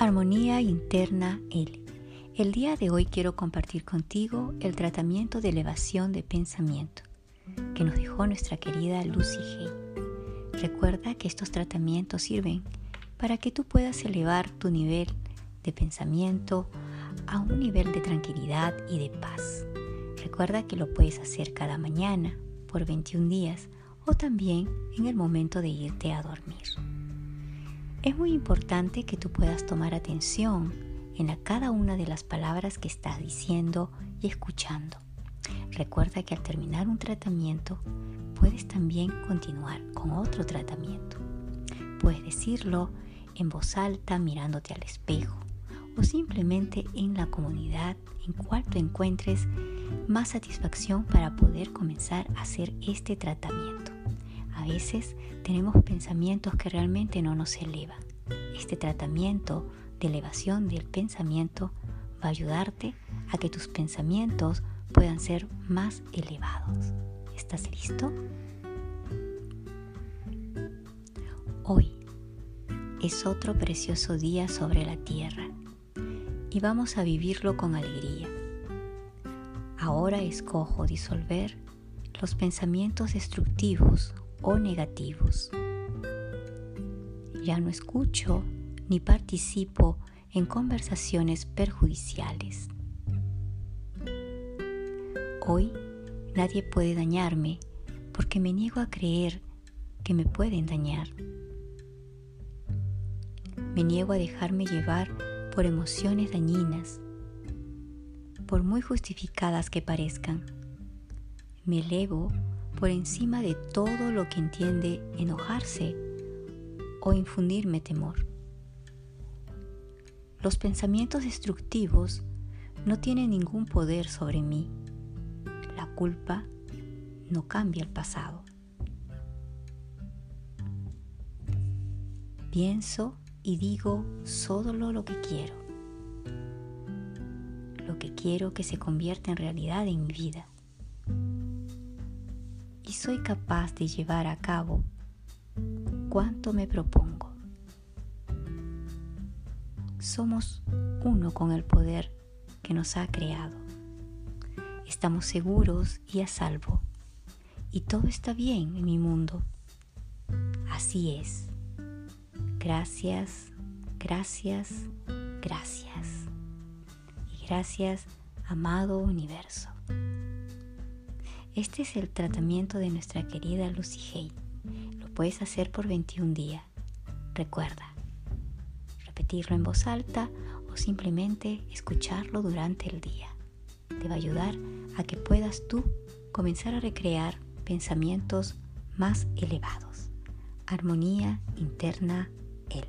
Armonía Interna L. El día de hoy quiero compartir contigo el tratamiento de elevación de pensamiento que nos dejó nuestra querida Lucy Hay. Recuerda que estos tratamientos sirven para que tú puedas elevar tu nivel de pensamiento a un nivel de tranquilidad y de paz. Recuerda que lo puedes hacer cada mañana por 21 días o también en el momento de irte a dormir. Es muy importante que tú puedas tomar atención en cada una de las palabras que estás diciendo y escuchando. Recuerda que al terminar un tratamiento puedes también continuar con otro tratamiento. Puedes decirlo en voz alta mirándote al espejo o simplemente en la comunidad en cual tú encuentres más satisfacción para poder comenzar a hacer este tratamiento. A veces tenemos pensamientos que realmente no nos elevan. Este tratamiento de elevación del pensamiento va a ayudarte a que tus pensamientos puedan ser más elevados. ¿Estás listo? Hoy es otro precioso día sobre la tierra y vamos a vivirlo con alegría. Ahora escojo disolver los pensamientos destructivos o negativos. Ya no escucho ni participo en conversaciones perjudiciales. Hoy nadie puede dañarme porque me niego a creer que me pueden dañar. Me niego a dejarme llevar por emociones dañinas, por muy justificadas que parezcan. Me elevo por encima de todo lo que entiende enojarse o infundirme temor. Los pensamientos destructivos no tienen ningún poder sobre mí. La culpa no cambia el pasado. Pienso y digo solo lo que quiero. Lo que quiero que se convierta en realidad en mi vida y soy capaz de llevar a cabo cuanto me propongo. Somos uno con el poder que nos ha creado. Estamos seguros y a salvo. Y todo está bien en mi mundo. Así es. Gracias, gracias, gracias. Y gracias, amado universo. Este es el tratamiento de nuestra querida Lucy Hay. Lo puedes hacer por 21 días. Recuerda, repetirlo en voz alta o simplemente escucharlo durante el día. Te va a ayudar a que puedas tú comenzar a recrear pensamientos más elevados. Armonía interna L.